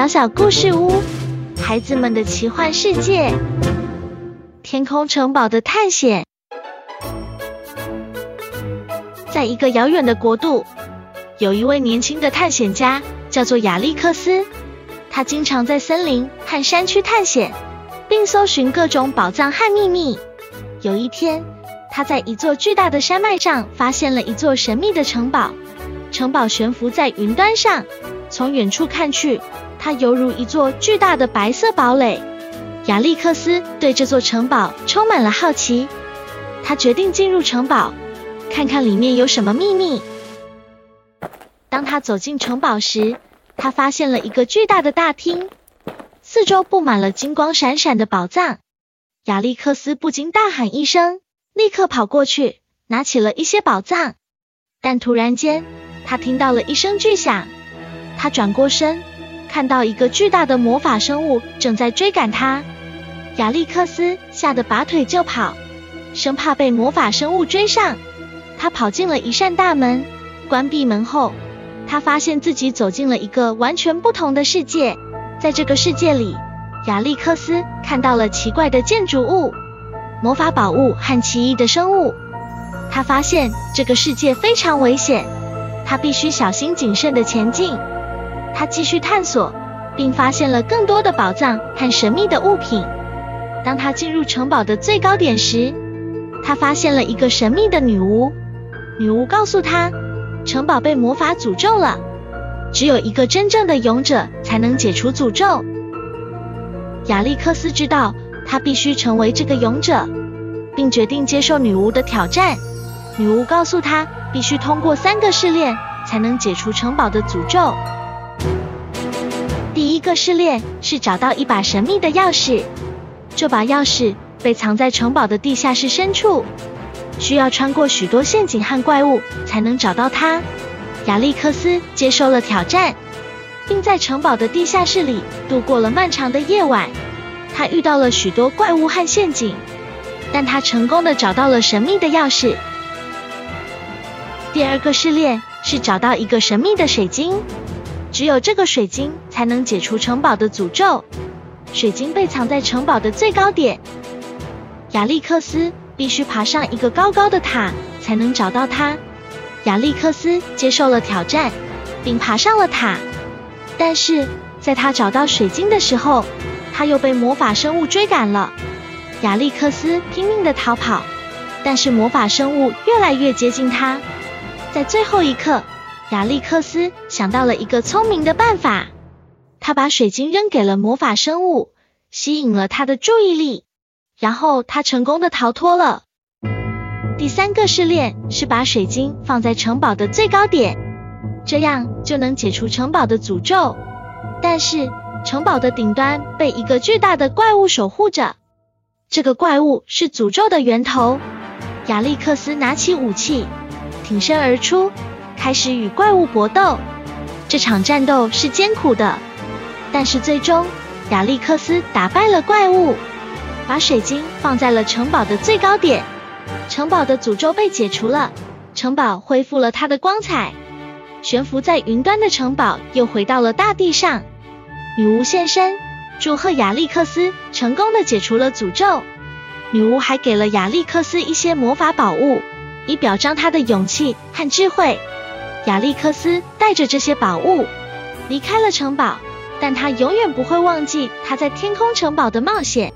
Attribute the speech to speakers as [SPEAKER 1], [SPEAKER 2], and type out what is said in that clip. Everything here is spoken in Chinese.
[SPEAKER 1] 小小故事屋，孩子们的奇幻世界，天空城堡的探险。在一个遥远的国度，有一位年轻的探险家，叫做亚历克斯。他经常在森林和山区探险，并搜寻各种宝藏和秘密。有一天，他在一座巨大的山脉上发现了一座神秘的城堡。城堡悬浮在云端上，从远处看去，它犹如一座巨大的白色堡垒。亚历克斯对这座城堡充满了好奇，他决定进入城堡，看看里面有什么秘密。当他走进城堡时，他发现了一个巨大的大厅，四周布满了金光闪闪的宝藏。亚历克斯不禁大喊一声，立刻跑过去拿起了一些宝藏，但突然间。他听到了一声巨响，他转过身，看到一个巨大的魔法生物正在追赶他。亚历克斯吓得拔腿就跑，生怕被魔法生物追上。他跑进了一扇大门，关闭门后，他发现自己走进了一个完全不同的世界。在这个世界里，亚历克斯看到了奇怪的建筑物、魔法宝物和奇异的生物。他发现这个世界非常危险。他必须小心谨慎的前进。他继续探索，并发现了更多的宝藏和神秘的物品。当他进入城堡的最高点时，他发现了一个神秘的女巫。女巫告诉他，城堡被魔法诅咒了，只有一个真正的勇者才能解除诅咒。亚历克斯知道他必须成为这个勇者，并决定接受女巫的挑战。女巫告诉他。必须通过三个试炼才能解除城堡的诅咒。一个试炼是找到一把神秘的钥匙，这把钥匙被藏在城堡的地下室深处，需要穿过许多陷阱和怪物才能找到它。亚历克斯接受了挑战，并在城堡的地下室里度过了漫长的夜晚。他遇到了许多怪物和陷阱，但他成功的找到了神秘的钥匙。第二个试炼是找到一个神秘的水晶，只有这个水晶才能解除城堡的诅咒。水晶被藏在城堡的最高点，亚历克斯必须爬上一个高高的塔才能找到它。亚历克斯接受了挑战，并爬上了塔，但是在他找到水晶的时候，他又被魔法生物追赶了。亚历克斯拼命的逃跑，但是魔法生物越来越接近他。在最后一刻，亚历克斯想到了一个聪明的办法。他把水晶扔给了魔法生物，吸引了他的注意力，然后他成功的逃脱了。第三个试炼是把水晶放在城堡的最高点，这样就能解除城堡的诅咒。但是城堡的顶端被一个巨大的怪物守护着，这个怪物是诅咒的源头。亚历克斯拿起武器。挺身而出，开始与怪物搏斗。这场战斗是艰苦的，但是最终亚历克斯打败了怪物，把水晶放在了城堡的最高点。城堡的诅咒被解除了，城堡恢复了它的光彩。悬浮在云端的城堡又回到了大地上。女巫现身，祝贺亚历克斯成功的解除了诅咒。女巫还给了亚历克斯一些魔法宝物。以表彰他的勇气和智慧，亚历克斯带着这些宝物离开了城堡，但他永远不会忘记他在天空城堡的冒险。